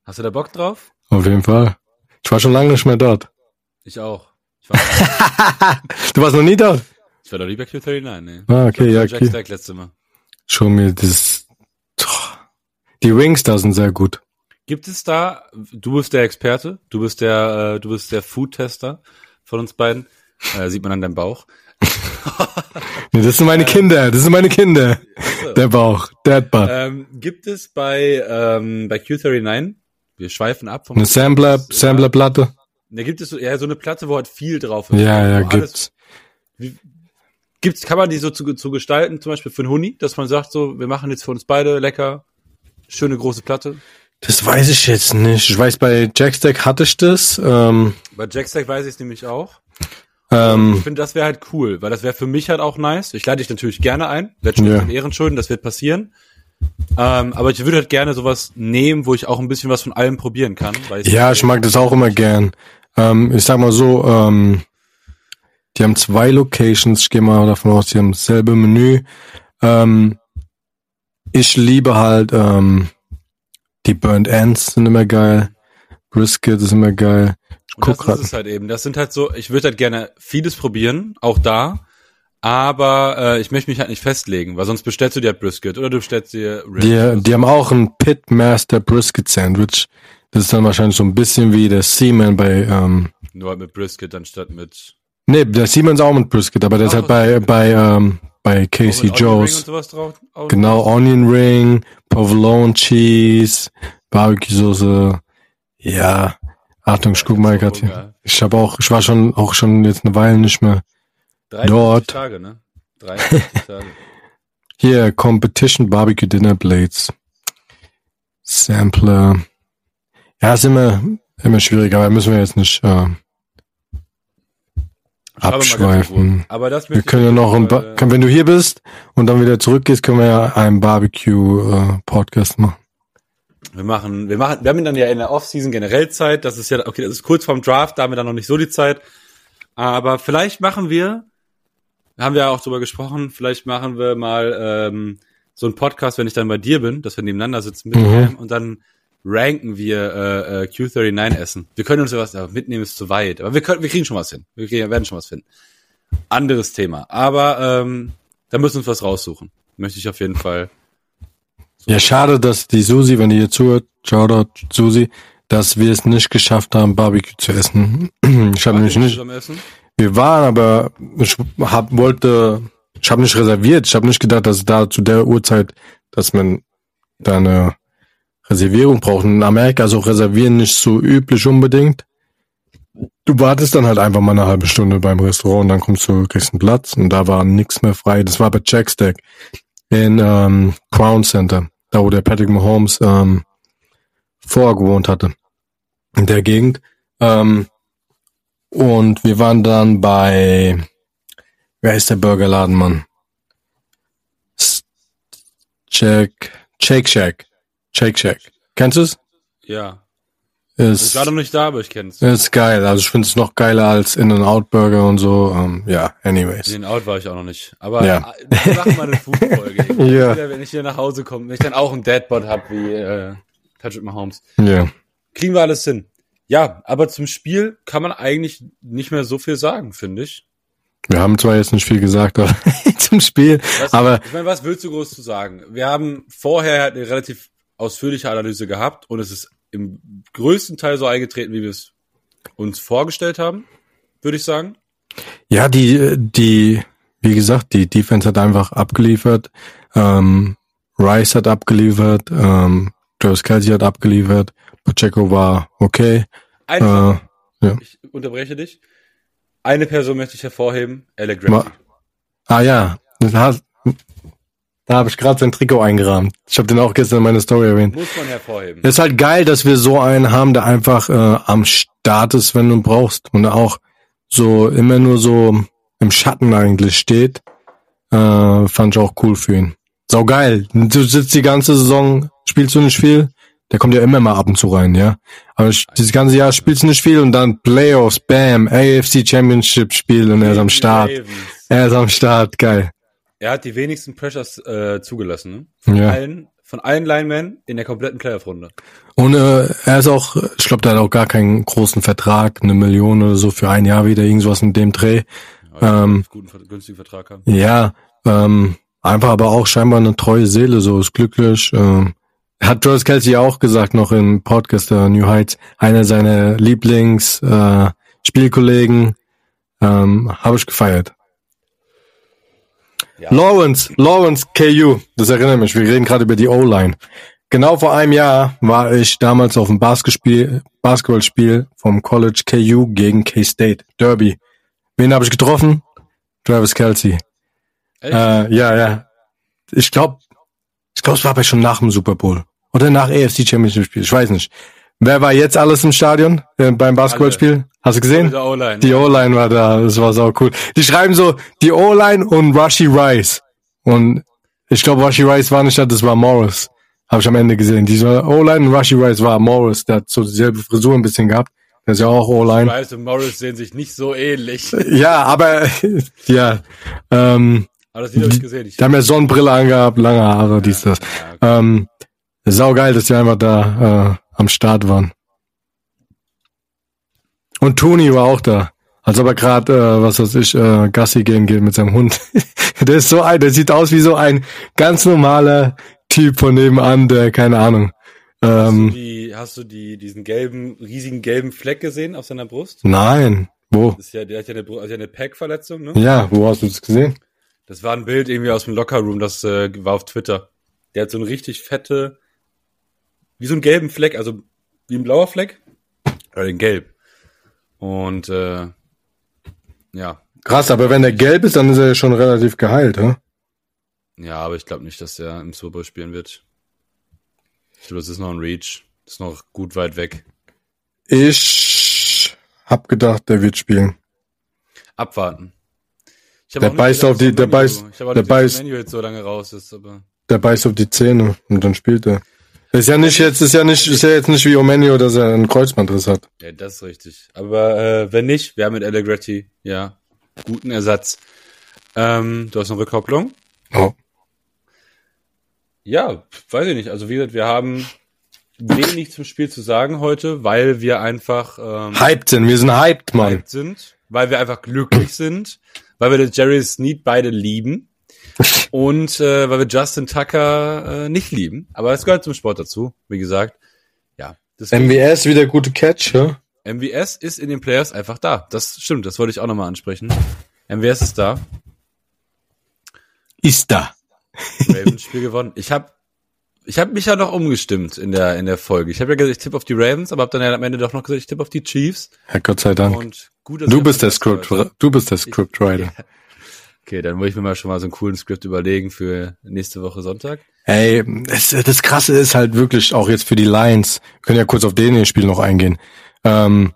Hast du da Bock drauf? Auf jeden Fall. Ich war schon lange nicht mehr dort. Ich auch. Ich war (laughs) (laughs) du warst noch nie dort? Ich war noch nie bei Q39, ne. Ah, okay, ja, okay. Jack Stack letzte Mal. Schon mir das, die Wings da sind sehr gut. Gibt es da, du bist der Experte, du bist der, äh, du bist der Food-Tester von uns beiden, äh, sieht man an deinem Bauch. (laughs) nee, das sind meine Kinder, das sind meine Kinder. Der Bauch, der Butt. Ähm, gibt es bei, ähm, bei Q39, wir schweifen ab vom... Eine Sampler, Samplerplatte? Da gibt es so, ja, so eine Platte, wo halt viel drauf ist. Ja, ja, gibt's. wie, gibt's, kann man die so zu, zu gestalten, zum Beispiel für einen Huni, dass man sagt so, wir machen jetzt für uns beide lecker, schöne große Platte? Das weiß ich jetzt nicht. Ich weiß, bei Jackstack hatte ich das. Ähm, bei Jackstack weiß ich es nämlich auch. Ähm, ich finde, das wäre halt cool, weil das wäre für mich halt auch nice. Ich lade dich natürlich gerne ein, schon ja. Ehrenschulden, das wird passieren. Ähm, aber ich würde halt gerne sowas nehmen, wo ich auch ein bisschen was von allem probieren kann. ja, ich mag das auch immer gern. Ähm, ich sag mal so, ähm, die haben zwei Locations, ich gehe mal davon aus, die haben dasselbe Menü. Ähm, ich liebe halt ähm, die Burnt Ends sind immer geil. Brisket ist immer geil. Guck das ist es halt eben. Das sind halt so, ich würde halt gerne vieles probieren, auch da. Aber äh, ich möchte mich halt nicht festlegen, weil sonst bestellst du dir halt Brisket oder du bestellst dir Ribs. Die, die haben auch ein Pitmaster Brisket Sandwich. Das ist dann wahrscheinlich so ein bisschen wie der Seaman bei ähm, Nur halt mit Brisket anstatt mit Nee, der Seaman ist auch mit Brisket, aber der ist halt bei bei ähm, bei Casey Joes. Genau, Onion Ring, Provolone Cheese, Barbecue Soße. Ja, Achtung, ich guck mal gerade. Ich habe auch, ich war schon auch schon jetzt eine Weile nicht mehr dort. Tage, ne? 53 (laughs) Tage. Hier, Competition Barbecue Dinner Blades. Sampler. Ja, ist immer, immer schwierig, aber müssen wir jetzt nicht äh, abschweifen. Aber das wir können ja noch, ein äh, wenn du hier bist und dann wieder zurückgehst, können wir ja einen Barbecue-Podcast äh, machen. Wir machen, wir machen, wir haben dann ja in der Offseason generell Zeit. Das ist ja, okay, das ist kurz vorm Draft, da haben wir dann noch nicht so die Zeit. Aber vielleicht machen wir, haben wir ja auch drüber gesprochen, vielleicht machen wir mal ähm, so einen Podcast, wenn ich dann bei dir bin, dass wir nebeneinander sitzen mit mhm. und dann ranken wir äh, äh, Q39 essen. Wir können uns ja was mitnehmen, ist zu weit, aber wir können, wir kriegen schon was hin. Wir kriegen, werden schon was finden. Anderes Thema. Aber ähm, da müssen wir uns was raussuchen. Möchte ich auf jeden Fall. Ja, schade, dass die Susi, wenn die hier zuhört, Shoutout Susi, dass wir es nicht geschafft haben, Barbecue zu essen. (clears throat) Ich habe nämlich nicht. Wir waren, aber ich hab, wollte, ich habe nicht reserviert. Ich habe nicht gedacht, dass da zu der Uhrzeit, dass man da eine Reservierung braucht. In Amerika ist auch Reservieren nicht so üblich unbedingt. Du wartest dann halt einfach mal eine halbe Stunde beim Restaurant und dann kommst du, kriegst einen Platz und da war nichts mehr frei. Das war bei Jackstack in ähm, Crown Center, da wo der Patrick Mahomes ähm, vorgewohnt hatte. In der Gegend. Ähm, und wir waren dann bei, wer ist der Burgerladen, Mann? Jack, Shake Shack. Shake Shack. Kennst du es? Ja. ist. Ich war noch nicht da, aber ich kenn's. Ist geil. Also ich finde es noch geiler als In-N-Out Burger und so. Um, ja, anyways. In-N-Out war ich auch noch nicht. Aber Ja. wir machen mal eine Food-Folge. (laughs) Ja. Wieder, Wenn ich hier nach Hause komme, wenn ich dann auch einen Deadbot hab wie äh, Patrick Mahomes. Ja. Kriegen wir alles hin. Ja, aber zum Spiel kann man eigentlich nicht mehr so viel sagen, finde ich. Wir haben zwar jetzt nicht viel gesagt, aber (laughs) zum Spiel. Was, Aber ich meine, was willst du groß zu sagen? Wir haben vorher eine relativ ausführliche Analyse gehabt und es ist im größten Teil so eingetreten, wie wir es uns vorgestellt haben, würde ich sagen. ja, die, die, wie gesagt, die Defense hat einfach abgeliefert. Ähm, Rice hat abgeliefert. Ähm, Travis Kelsey hat abgeliefert. Pacheco war okay. Einfach, Äh, ja. ich unterbreche dich. Eine Person möchte ich hervorheben, Alec Ramsey. Ah ja, das hast, da habe ich gerade sein Trikot eingerahmt. Ich habe den auch gestern in meiner Story erwähnt. Muss man hervorheben. Es ist halt geil, dass wir so einen haben, der einfach äh, am Start ist, wenn du ihn brauchst. Und auch so immer nur so im Schatten eigentlich steht. Äh, fand ich auch cool für ihn. Sau geil. Du sitzt die ganze Saison, spielst du nicht viel. Der kommt ja immer mal ab und zu rein, ja. Aber ich- dieses ganze Jahr spielst du nicht viel und dann Playoffs, bam, AFC Championship Spiel und er ist am Start. Er ist am Start, geil. Er hat die wenigsten Pressures äh, zugelassen. Ne? Von, Ja. allen, von allen Linemen in der kompletten Playoff-Runde. Und äh, er ist auch, ich glaube, der hat auch gar keinen großen Vertrag, eine Million oder so für ein Jahr wieder, irgendwas in dem Dreh. Ja, Ähm, guten, günstigen Vertrag haben. Ja, ähm, einfach aber auch scheinbar eine treue Seele, so ist glücklich. Ähm, hat Travis Kelsey auch gesagt noch im Podcast der New Heights, einer seiner Lieblings äh, Spielkollegen, ähm, habe ich gefeiert. Ja. Lawrence, Lawrence KU, das erinnert mich, wir reden gerade über die O-Line. Genau vor einem Jahr war ich damals auf dem Basketballspiel, Basketballspiel vom College KU gegen K-State, Derby. Wen habe ich getroffen? Travis Kelsey. Äh, ja, ja. Ich glaube, ich glaube, es war aber schon nach dem Super Bowl. Oder nach AFC Championship Spiel. Ich weiß nicht. Wer war jetzt alles im Stadion äh, beim Basketballspiel? Hast du gesehen? Die O-Line war da. Das war sau cool. Die schreiben so, die O-Line und Rushy Rice. Und ich glaube, Rushy Rice war nicht da, das war Morris. Habe ich am Ende gesehen. Diese O-Line und Rushy Rice war Morris. Der hat so dieselbe Frisur ein bisschen gehabt. Der ist ja auch O-Line. Rice und Morris sehen sich nicht so ähnlich. Ja, aber (laughs) ja. Ähm, Aber das Video habe ich gesehen. Ich, die haben ja Sonnenbrille angehabt, lange Haare, dies, das. ja, okay. Ähm, sau geil, dass die einfach da äh, am Start waren. Und Toni war auch da. Als ob er gerade, äh, was weiß ich, äh, Gassi gehen geht mit seinem Hund. (laughs) der ist so ein, der sieht aus wie so ein ganz normaler Typ von nebenan, der, keine Ahnung. hast, du Ähm, die, hast du die, diesen gelben, riesigen gelben Fleck gesehen auf seiner Brust? nein. Wo? Das ist ja, der hat ja eine, hat ja eine Pack-Verletzung, ne? Ja, wo hast du das gesehen? Das war ein Bild irgendwie aus dem Lockerroom, das äh, war auf Twitter. Der hat so eine richtig fette, wie so einen gelben Fleck, also wie ein blauer Fleck, oder in gelb. Und äh, ja, Krass, aber wenn der gelb ist, dann ist er ja schon relativ geheilt, hä? ja, aber ich glaube nicht, dass er im Super spielen wird. Ich glaube, das ist noch ein Reach. Das ist noch gut weit weg. Ich hab gedacht, der wird spielen. Abwarten. Der beißt gedacht, auf die- der beißt- der beißt- so lange raus ist, aber Der beißt auf die Zähne und dann spielt er. Ist ja nicht jetzt, ist ja nicht, ist ja jetzt nicht wie Omenio, dass er einen Kreuzbandriss hat. Ja, das ist richtig. Aber äh, wenn nicht, wir haben mit Allegretti ja guten Ersatz. Ähm, du hast eine Rückkopplung? Oh. Ja, weiß ich nicht. Also wie gesagt, wir haben wenig zum Spiel zu sagen heute, weil wir einfach ähm, Hyped sind, wir sind hyped, Mann. hyped sind, weil wir einfach glücklich sind, weil wir den Jerry Sneed beide lieben und äh, weil wir Justin Tucker äh, nicht lieben. Aber es gehört zum Sport dazu, wie gesagt. Ja, MWS wieder gute Catch, ja? MWS ist in den Players einfach da. Das stimmt, das wollte ich auch nochmal ansprechen. MWS ist da. Ist da. Ravens Spiel gewonnen. Ich habe ich hab mich ja noch umgestimmt in der in der Folge. Ich habe ja gesagt, ich tippe auf die Ravens, aber habe dann ja am Ende doch noch gesagt, ich tippe auf die Chiefs. Ja, Gott sei Dank. Und gut, Du bist der Script, du bist der. Scriptwriter. (laughs) Okay, dann muss ich mir mal schon mal so einen coolen Skript überlegen für nächste Woche Sonntag. Ey, es, das Krasse ist halt wirklich auch jetzt für die Lions. Wir können ja kurz auf den Spiel noch eingehen. Ähm,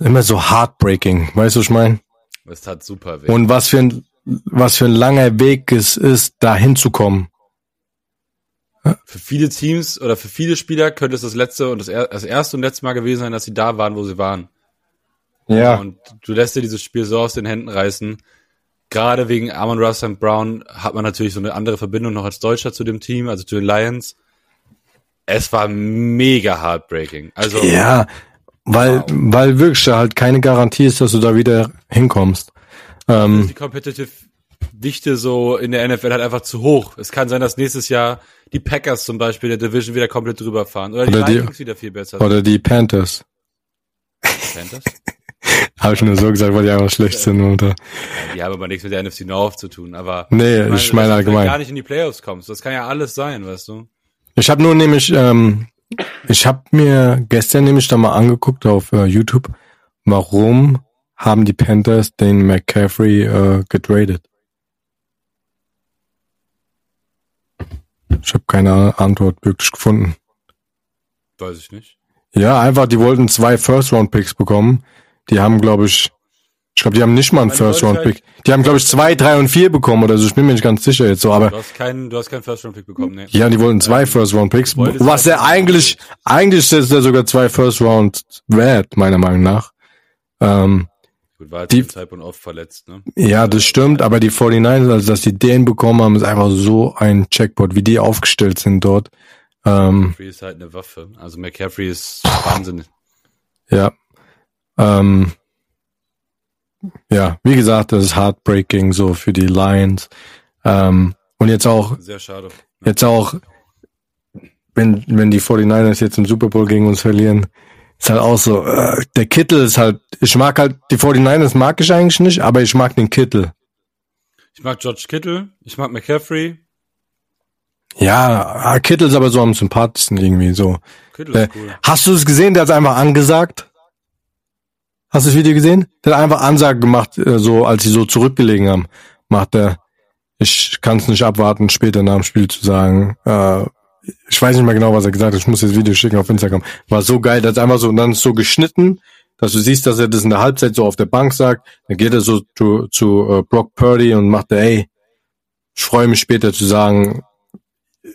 immer so heartbreaking, weißt du, was ich meine? Es tat super weh. Und was für ein, was für ein langer Weg es ist, da hinzukommen. für viele Teams oder für viele Spieler könnte es das letzte und das, das erste und letzte Mal gewesen sein, dass sie da waren, wo sie waren. Ja. Und du lässt dir dieses Spiel so aus den Händen reißen. Gerade wegen Amon Russ und Brown hat man natürlich so eine andere Verbindung noch als Deutscher zu dem Team, also zu den Lions. Es war mega heartbreaking. Also ja, weil wow. weil wirklich halt keine Garantie ist, dass du da wieder hinkommst. Ähm, die Competitive Dichte so in der NFL halt einfach zu hoch. Es kann sein, dass nächstes Jahr die Packers zum Beispiel in der Division wieder komplett drüber fahren. Oder die oder Vikings wieder viel besser Oder die Panthers. Panthers? (laughs) Habe ich nur so gesagt, weil die einfach schlecht sind. Oder? Die haben aber nichts mit der NFC North zu tun. Aber nee, ich meine, ich meine allgemein. gar nicht in die Playoffs kommst. Das kann ja alles sein, weißt du. Ich habe nur nämlich, ähm, ich habe mir gestern nämlich da mal angeguckt auf äh, YouTube, warum haben die Panthers den McCaffrey äh, getradet. Ich habe keine Antwort wirklich gefunden. Weiß ich nicht. Ja, einfach, die wollten zwei First-Round-Picks bekommen. Die haben, glaube ich, ich glaube, die haben nicht mal einen First-Round-Pick. Halt die haben, glaube ich, zwei, drei und vier bekommen oder so. Ich bin mir nicht ganz sicher jetzt so, aber. Du hast keinen, du hast keinen First-Round-Pick bekommen, ne? Ja, die wollten zwei First-Round-Picks. Was er eigentlich, eigentlich ist er sogar zwei First-Round wert, meiner Meinung nach. Ähm, Gut, war halt die, Zeitpunkt oft verletzt, ne? Ja, das stimmt, aber die 49ers, also dass die den bekommen haben, ist einfach so ein Checkpot, wie die aufgestellt sind dort. Ähm, McCaffrey ist halt eine Waffe. Also McCaffrey ist Wahnsinn. Ja. Ähm, ja, wie gesagt, das ist heartbreaking so für die Lions. Ähm, und jetzt auch. Sehr schade. Jetzt auch, wenn, wenn die 49ers jetzt im Super Bowl gegen uns verlieren, ist halt auch so, äh, der Kittel ist halt, ich mag halt, die 49ers mag ich eigentlich nicht, aber ich mag den Kittel. Ich mag George Kittel, ich mag McCaffrey. Ja, ah, Kittel ist aber so am sympathischsten irgendwie so. Kittel ist äh, cool. Hast du es gesehen? Der hat einfach angesagt. Hast du das Video gesehen? Der hat einfach Ansage gemacht, äh, so als sie so zurückgelegen haben. Macht er, ich kann es nicht abwarten, später nach dem Spiel zu sagen, äh, ich weiß nicht mehr genau, was er gesagt hat. Ich muss das Video schicken auf Instagram. War so geil, dass einfach so, und dann ist so geschnitten, dass du siehst, dass er das in der Halbzeit so auf der Bank sagt. Dann geht er so zu, zu uh, Brock Purdy und macht er, ey, ich freue mich später zu sagen,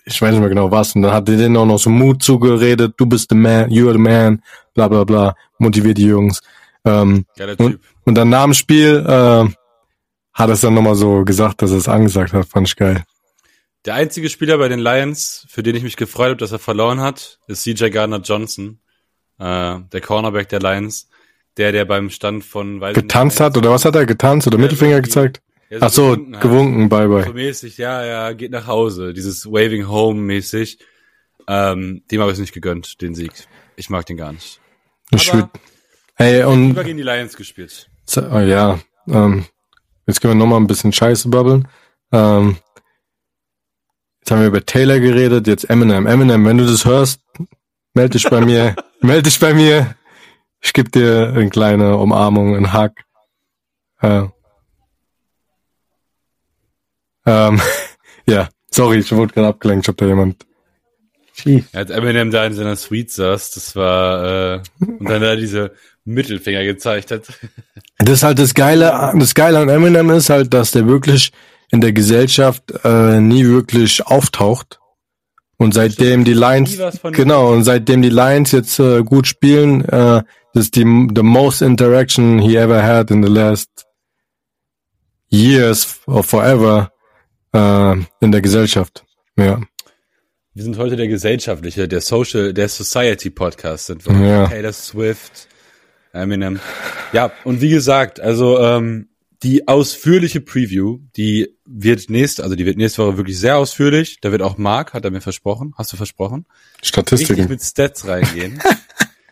ich weiß nicht mehr genau was. Und dann hat er denen auch noch so Mut zugeredet, du bist the man, you're the man, bla bla bla, motiviert die Jungs. Ähm, und, und dann nach dem Spiel äh, hat er es dann nochmal so gesagt, dass er es angesagt hat, fand ich geil. Der einzige Spieler bei den Lions, für den ich mich gefreut habe, dass er verloren hat, ist CJ Gardner Johnson, äh, der Cornerback der Lions, der, der beim Stand von weiß getanzt hat oder was hat er getanzt oder Mittelfinger gezeigt? Ja, so Ach so, gewunken, gewunken bye bye. So mäßig, ja, ja, geht nach Hause, dieses Waving Home mäßig. Ähm, dem habe ich es nicht gegönnt, den Sieg. Ich mag den gar nicht. Ich Aber, hey, und gegen die Lions gespielt. Oh, ja, ähm, jetzt können wir nochmal ein bisschen Scheiße babbeln. Ähm, Jetzt haben wir über Taylor geredet, jetzt Eminem. Eminem, wenn du das hörst, melde dich bei mir. (laughs) melde dich bei mir. Ich gebe dir eine kleine Umarmung, einen Hack. Äh, ähm, (laughs) ja, sorry, ich wurde gerade abgelenkt. Ich hab da jemand. Als Eminem da in seiner Suite saß, das war äh, und dann da diese Mittelfinger gezeigt hat. (laughs) Das ist halt das Geile, das Geile an Eminem ist halt, dass der wirklich in der Gesellschaft äh, nie wirklich auftaucht. Und seitdem die Lions, genau, und seitdem die Lions jetzt äh, gut spielen, äh, das ist die the most interaction he ever had in the last years or forever äh, in der Gesellschaft. Ja. Wir sind heute der gesellschaftliche, der Social, der Society Podcast sind wir. Ja. Taylor Swift, Eminem. Ja, und wie gesagt, also ähm, die ausführliche Preview, die wird nächste, also die wird nächste Woche wirklich sehr ausführlich. Da wird auch Mark, hat er mir versprochen. Hast du versprochen? Statistiken. Richtig mit Stats reingehen.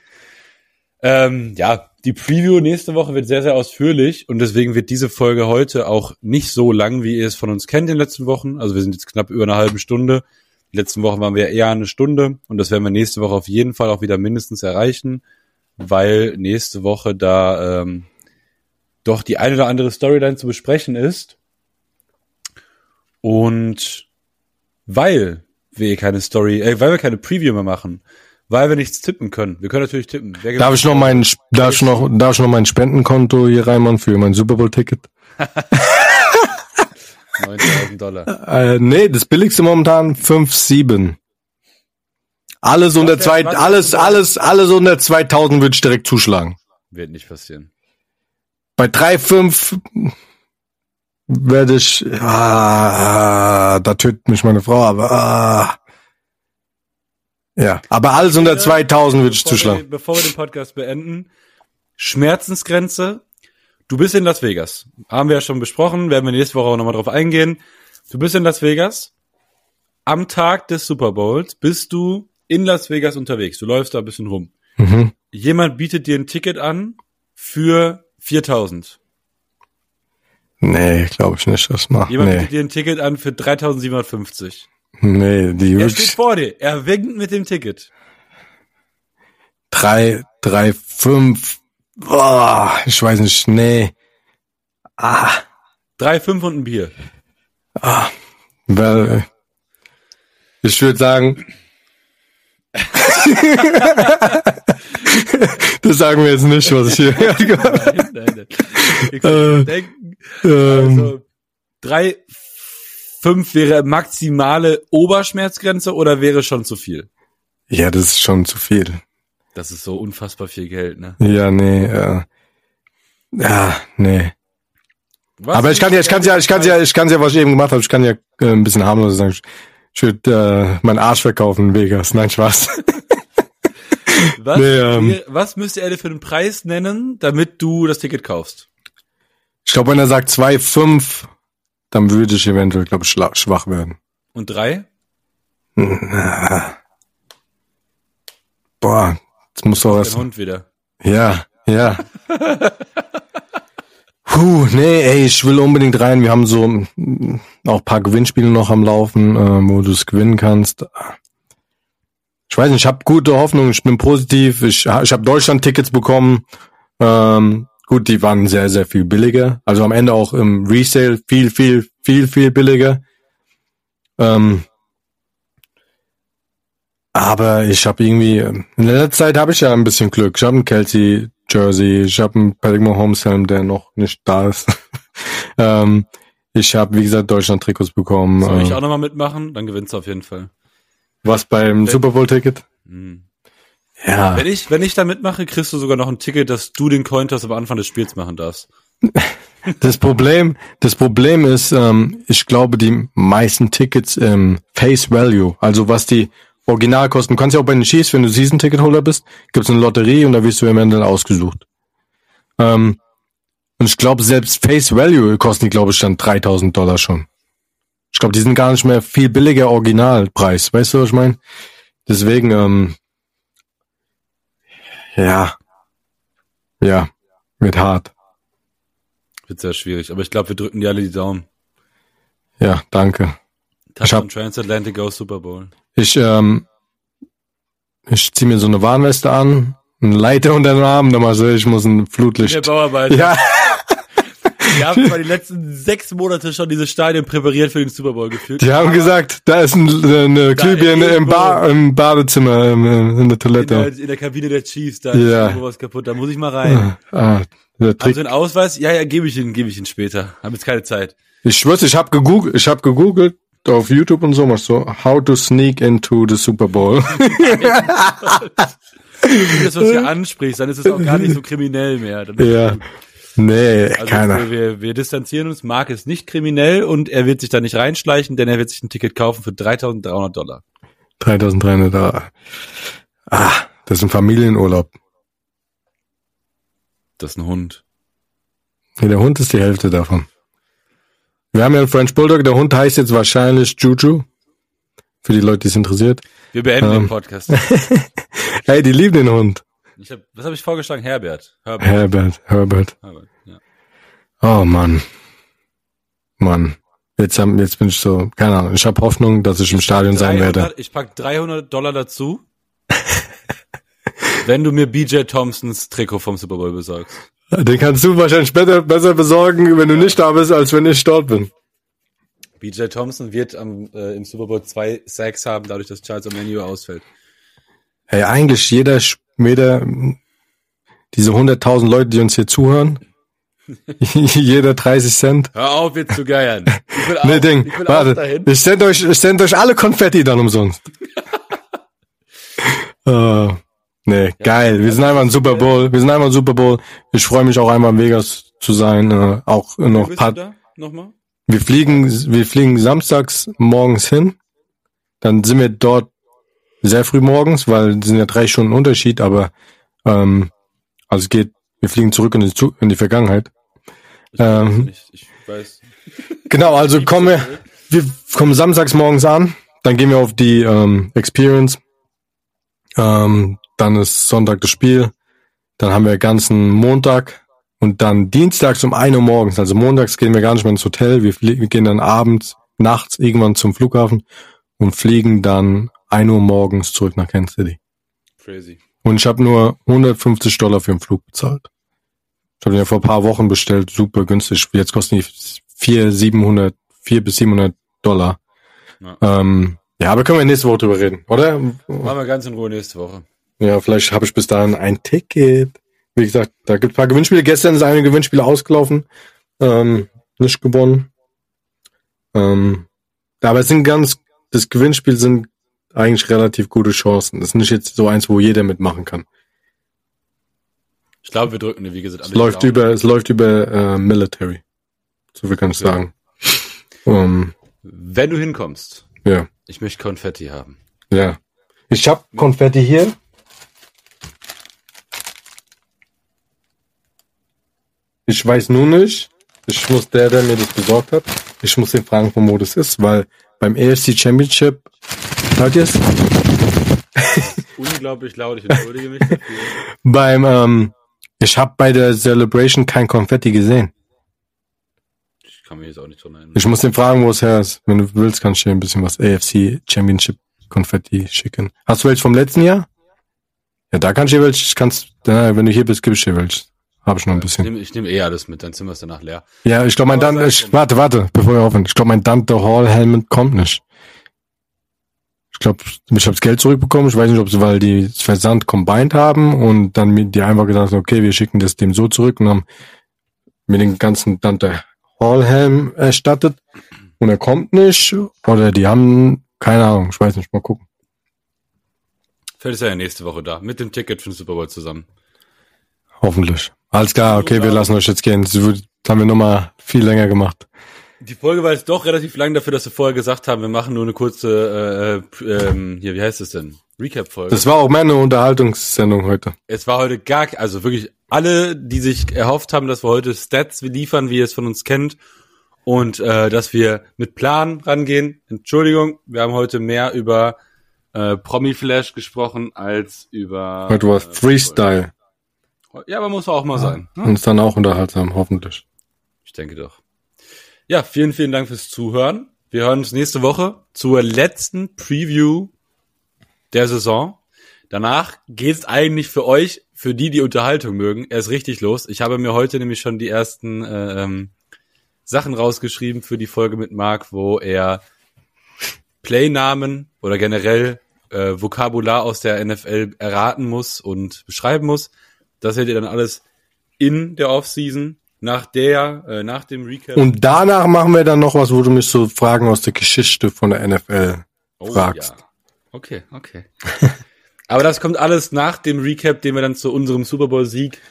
(laughs) ähm, ja, die Preview nächste Woche wird sehr, sehr ausführlich und deswegen wird diese Folge heute auch nicht so lang, wie ihr es von uns kennt in den letzten Wochen. Also wir sind jetzt knapp über eine halbe Stunde. Die letzten Wochen waren wir eher eine Stunde und das werden wir nächste Woche auf jeden Fall auch wieder mindestens erreichen, weil nächste Woche da ähm, doch die eine oder andere Storyline zu besprechen ist. Und weil wir keine Story, äh, weil wir keine Preview mehr machen, weil wir nichts tippen können. Wir können natürlich tippen. darf ich noch mein, darf ich noch, darf ich noch mein Spendenkonto hier reinmachen für mein Super Bowl Ticket? 9000 Dollar. Äh, nee, das billigste momentan 5,7. Alles unter zwei, alles, alles, alles unter 2000 würde ich direkt zuschlagen. Wird nicht passieren. Bei 3,5 werde ich, ah, da tötet mich meine Frau, aber, ah. Ja, aber alles unter 2000 würde ich zuschlagen. Wir, bevor wir den Podcast beenden, Schmerzensgrenze. Du bist in Las Vegas. Haben wir ja schon besprochen, werden wir nächste Woche auch nochmal drauf eingehen. Du bist in Las Vegas. Am Tag des Super Bowls bist du in Las Vegas unterwegs. Du läufst da ein bisschen rum. Mhm. Jemand bietet dir ein Ticket an für 4000. Nee, glaube ich nicht, das macht. Jemand nee. bietet dir ein Ticket an für 3750. Nee, die Er steht vor dir. Er winkt mit dem Ticket. Drei, drei, fünf. Boah, ich weiß nicht, nee. Ah. Drei, fünf und ein Bier. Ah. Well, ich würde sagen. (laughs) das sagen wir jetzt nicht, was ich hier. (laughs) nein, (laughs) nein, nein. Äh, denken. Ähm, also, drei, fünf wäre maximale Oberschmerzgrenze oder wäre schon zu viel? Ja, das ist schon zu viel. Das ist so unfassbar viel Geld, ne? Ja, nee, ja. Ja, nee. Was Aber ich kann ja, ich kann ja, ich kann ja, ich kann ja, was ich eben gemacht habe, ich kann ja äh, ein bisschen harmloser sagen. Ich würde äh, meinen Arsch verkaufen in Vegas. Nein, Spaß. (laughs) was, nee, ähm, was müsste er dir für den Preis nennen, damit du das Ticket kaufst? Ich glaube, wenn er sagt zwei fünf dann würde ich eventuell, glaube ich, schwach werden. Und drei? Boah, jetzt muss doch was. Hund wieder. Ja, ja. (laughs) Puh, nee, ey, ich will unbedingt rein. Wir haben so mm, auch paar Gewinnspiele noch am Laufen, äh, wo du es gewinnen kannst. Ich weiß nicht, ich habe gute Hoffnung, ich bin positiv. Ich, ich habe Deutschland-Tickets bekommen. Ähm, Gut, die waren sehr, sehr viel billiger. Also am Ende auch im Resale viel, viel, viel, viel billiger. Ähm, aber ich habe irgendwie, in letzter Zeit habe ich ja ein bisschen Glück. Ich habe einen Kelsey Jersey, ich habe einen Patrick Mahomes Helm, der noch nicht da ist. (laughs) ähm, ich habe, wie gesagt, Deutschland-Trikots bekommen. Soll ich ähm, auch nochmal mitmachen? Dann gewinnst du auf jeden Fall. Was beim Super Bowl-Ticket? Hm. Ja. Wenn ich, wenn ich da mitmache, kriegst du sogar noch ein Ticket, dass du den Cointoss am Anfang des Spiels machen darfst. (laughs) Das Problem, das Problem ist, ähm, ich glaube, die meisten Tickets im Face Value, also was die original kosten. Du kannst ja auch bei den Chiefs, wenn du Season-Ticket-Holder bist, gibt's eine Lotterie und da wirst du im Ende ausgesucht. Ähm, und ich glaube, selbst Face Value kosten die, glaube ich, dann 3000 Dollar schon. Ich glaube, die sind gar nicht mehr viel billiger Originalpreis. Weißt du, was ich meine? Deswegen, ähm, ja. Ja. Wird hart. Wird sehr schwierig, aber ich glaube, wir drücken dir alle die Daumen. Ja, danke. Ich hab, Transatlantic aus Super Bowl. Ich, ähm, ich zieh mir so eine Warnweste an, eine Leiter unter den Arm, nochmal so, ich muss ein Flutlicht. Der Bauarbeiter. Ja. Wir haben (laughs) zwar die letzten sechs Monate schon diese Stadien präpariert für den Super Bowl gefühlt. Die haben gesagt, da ist ein, eine Glühbirne im, Bar, im Badezimmer, im, in der Toilette. In der, in der, Kabine der Chiefs, da ja. ist irgendwo was kaputt, da muss ich mal rein. Ah, der Haben Sie einen Ausweis? Ja, ja, gebe ich Ihnen, gebe ich Ihnen später. Haben jetzt keine Zeit. Ich schwör's, ich habe gegoogelt, ich habe gegoogelt auf YouTube und so, machst so, how to sneak into the Super Bowl. (laughs) Wenn du das, was hier ansprichst, dann ist es auch gar nicht so kriminell mehr. ja. Nee, also keiner. Wir, wir, wir distanzieren uns. Mark ist nicht kriminell und er wird sich da nicht reinschleichen, denn er wird sich ein Ticket kaufen für 3.300 Dollar. 3.300 Dollar. Ah, das ist ein Familienurlaub. Das ist ein Hund. Nee, der Hund ist die Hälfte davon. Wir haben ja einen French Bulldog, der Hund heißt jetzt wahrscheinlich Juju. Für die Leute, die es interessiert. Wir beenden ähm. den Podcast. (laughs) hey, die lieben den Hund. Ich hab, was habe ich vorgeschlagen? Herbert. Herbert. Herbert. Herbert. Herbert ja. Oh Mann. Mann. Jetzt, haben, jetzt bin ich so, keine Ahnung, ich habe Hoffnung, dass ich im Stadion 300, sein werde. Ich pack 300 Dollar dazu, (laughs) wenn du mir BJ Thompsons Trikot vom Super Bowl besorgst. Den kannst du wahrscheinlich besser, besser besorgen, wenn du nicht da bist, als wenn ich dort bin. BJ Thompson wird am, äh, im Super Bowl zwei Sacks haben, dadurch, dass Charles Omenu ausfällt. Hey, eigentlich jeder jeder, diese 100.000 Leute, die uns hier zuhören, (laughs) jeder 30 Cent. Hör auf, jetzt zu geiern. Ich will auch, nee, Ding, ich will warte, ich sende euch, ich sende euch alle Konfetti dann umsonst. Uh, (laughs) nee, ja, geil. Wir sind einmal im Super Bowl. Wir sind einmal im Super Bowl. Ich freue mich auch einmal in Vegas zu sein. Uh, auch noch paar. Nochmal? Wir fliegen, wir fliegen samstags morgens hin. Dann sind wir dort sehr früh morgens, weil es sind ja drei Stunden Unterschied, aber ähm, also es geht, wir fliegen zurück in die, in die Vergangenheit. Ich, ähm, ich weiß. (laughs) Genau, also kommen wir, wir kommen samstags morgens an, dann gehen wir auf die ähm, Experience, ähm, dann ist Sonntag das Spiel, dann haben wir ganzen Montag und dann dienstags um 1 Uhr morgens, also montags gehen wir gar nicht mehr ins Hotel, wir, wir gehen dann abends, nachts irgendwann zum Flughafen und fliegen dann 1 Uhr morgens zurück nach Kansas City. Crazy. Und ich habe nur 150 Dollar für den Flug bezahlt. Ich habe den ja vor ein paar Wochen bestellt, super günstig. Jetzt kosten die 4, 700, 4 bis 700 Dollar. Ja. Ähm, ja, aber können wir nächste Woche drüber reden, oder? Machen wir ganz in Ruhe nächste Woche. Ja, vielleicht habe ich bis dahin ein Ticket. Wie gesagt, da gibt ein paar Gewinnspiele. Gestern ist eine Gewinnspiele ausgelaufen. Ähm, nicht gewonnen. Ähm, aber es sind ganz, das Gewinnspiel sind eigentlich relativ gute Chancen. Das ist nicht jetzt so eins, wo jeder mitmachen kann. Ich glaube, wir drücken, wie gesagt, alle es läuft über, es läuft über äh, Military. So viel kann ich ja. sagen. Um, Wenn du hinkommst. Ja. Ich möchte Konfetti haben. Ja. Ich habe Konfetti hier. Ich weiß nur nicht. Ich muss der, der mir das besorgt hat, ich muss ihn fragen, von wo das ist, weil beim AFC Championship, hört ihr es? (laughs) Unglaublich laut, ich entschuldige mich dafür. beim, ähm, ich habe bei der Celebration kein Konfetti gesehen. Ich kann mich jetzt auch nicht dran erinnern. Ich muss ihn fragen, wo es her ist. Wenn du willst, kannst du dir ein bisschen was AFC Championship Konfetti schicken. Hast du welche vom letzten Jahr? Ja, da kannst du dir welche, kannst, ja, wenn du hier bist, gib ich dir welche. Habe ich noch ein bisschen. Ich nehme, ich nehme eh alles mit, sind wir es danach leer. Ja, ich glaube, mein Dante, ich, warte, warte, bevor wir aufhören. Ich glaube, mein Dante Hall Helmet kommt nicht. Ich glaube, ich habe das Geld zurückbekommen. Ich weiß nicht, ob sie, weil die Versand combined haben und dann mir die einfach gesagt haben, okay, wir schicken das dem so zurück und haben mir den ganzen Dante Hall Helm erstattet und er kommt nicht oder die haben keine Ahnung, ich weiß nicht, mal gucken. Vielleicht ist er ja nächste Woche da mit dem Ticket für den Super Bowl zusammen. Hoffentlich. Alles klar, okay, wir lassen euch jetzt gehen. Das haben wir nochmal viel länger gemacht. Die Folge war jetzt doch relativ lang dafür, dass wir vorher gesagt haben, wir machen nur eine kurze, äh, äh, ähm, hier, wie heißt es denn? Recap-Folge. Das war auch meine Unterhaltungssendung heute. Es war heute gar, also wirklich alle, die sich erhofft haben, dass wir heute Stats liefern, wie ihr es von uns kennt, und äh, dass wir mit Plan rangehen. Entschuldigung, wir haben heute mehr über äh, Promi Flash gesprochen als über. Heute war äh, Freestyle. Ja, aber muss auch mal sein. Ne? Und ist dann auch unterhaltsam, hoffentlich. Ich denke doch. Ja, vielen, vielen Dank fürs Zuhören. Wir hören uns nächste Woche zur letzten Preview der Saison. Danach geht es eigentlich für euch, für die, die Unterhaltung mögen, erst richtig los. Ich habe mir heute nämlich schon die ersten äh, ähm, Sachen rausgeschrieben für die Folge mit Marc, wo er Playnamen oder generell äh, Vokabular aus der NFL erraten muss und beschreiben muss. Das hättet ihr dann alles in der Offseason, nach der, äh, nach dem Recap. Und danach machen wir dann noch was, wo du mich so Fragen aus der Geschichte von der NFL oh, fragst. Ja. Okay, okay. (laughs) Aber das kommt alles nach dem Recap, den wir dann zu unserem Super Bowl Sieg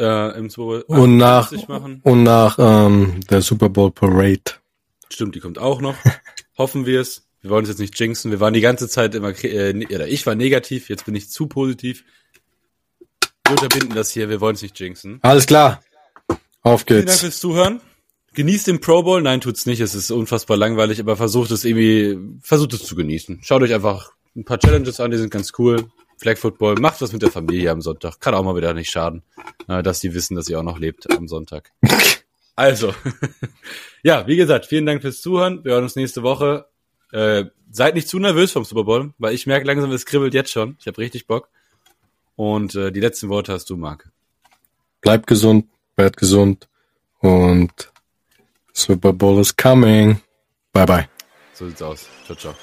äh, im Super Bowl und nach machen. und nach ähm, der Super Bowl Parade. Stimmt, die kommt auch noch. (laughs) Hoffen wir es. Wir wollen es jetzt nicht jinxen. Wir waren die ganze Zeit immer, äh, oder ich war negativ. Jetzt bin ich zu positiv. Wir unterbinden das hier, wir wollen es nicht jinxen. Alles klar. Auf geht's. Vielen Dank fürs Zuhören. Genießt den Pro Bowl. Nein, tut's nicht. Es ist unfassbar langweilig, aber versucht es irgendwie, versucht es zu genießen. Schaut euch einfach ein paar Challenges an, die sind ganz cool. Flag Football, macht was mit der Familie am Sonntag. Kann auch mal wieder nicht schaden, äh, dass die wissen, dass ihr auch noch lebt am Sonntag. (laughs) Also, (laughs) ja, wie gesagt, vielen Dank fürs Zuhören. Wir hören uns nächste Woche. Äh, seid nicht zu nervös vom Super Bowl, weil ich merke langsam, es kribbelt jetzt schon. Ich habe richtig Bock. Und äh, die letzten Worte hast du, Marc. Bleib gesund, werd gesund und Super Bowl is coming. Bye bye. So sieht's aus. Ciao, ciao.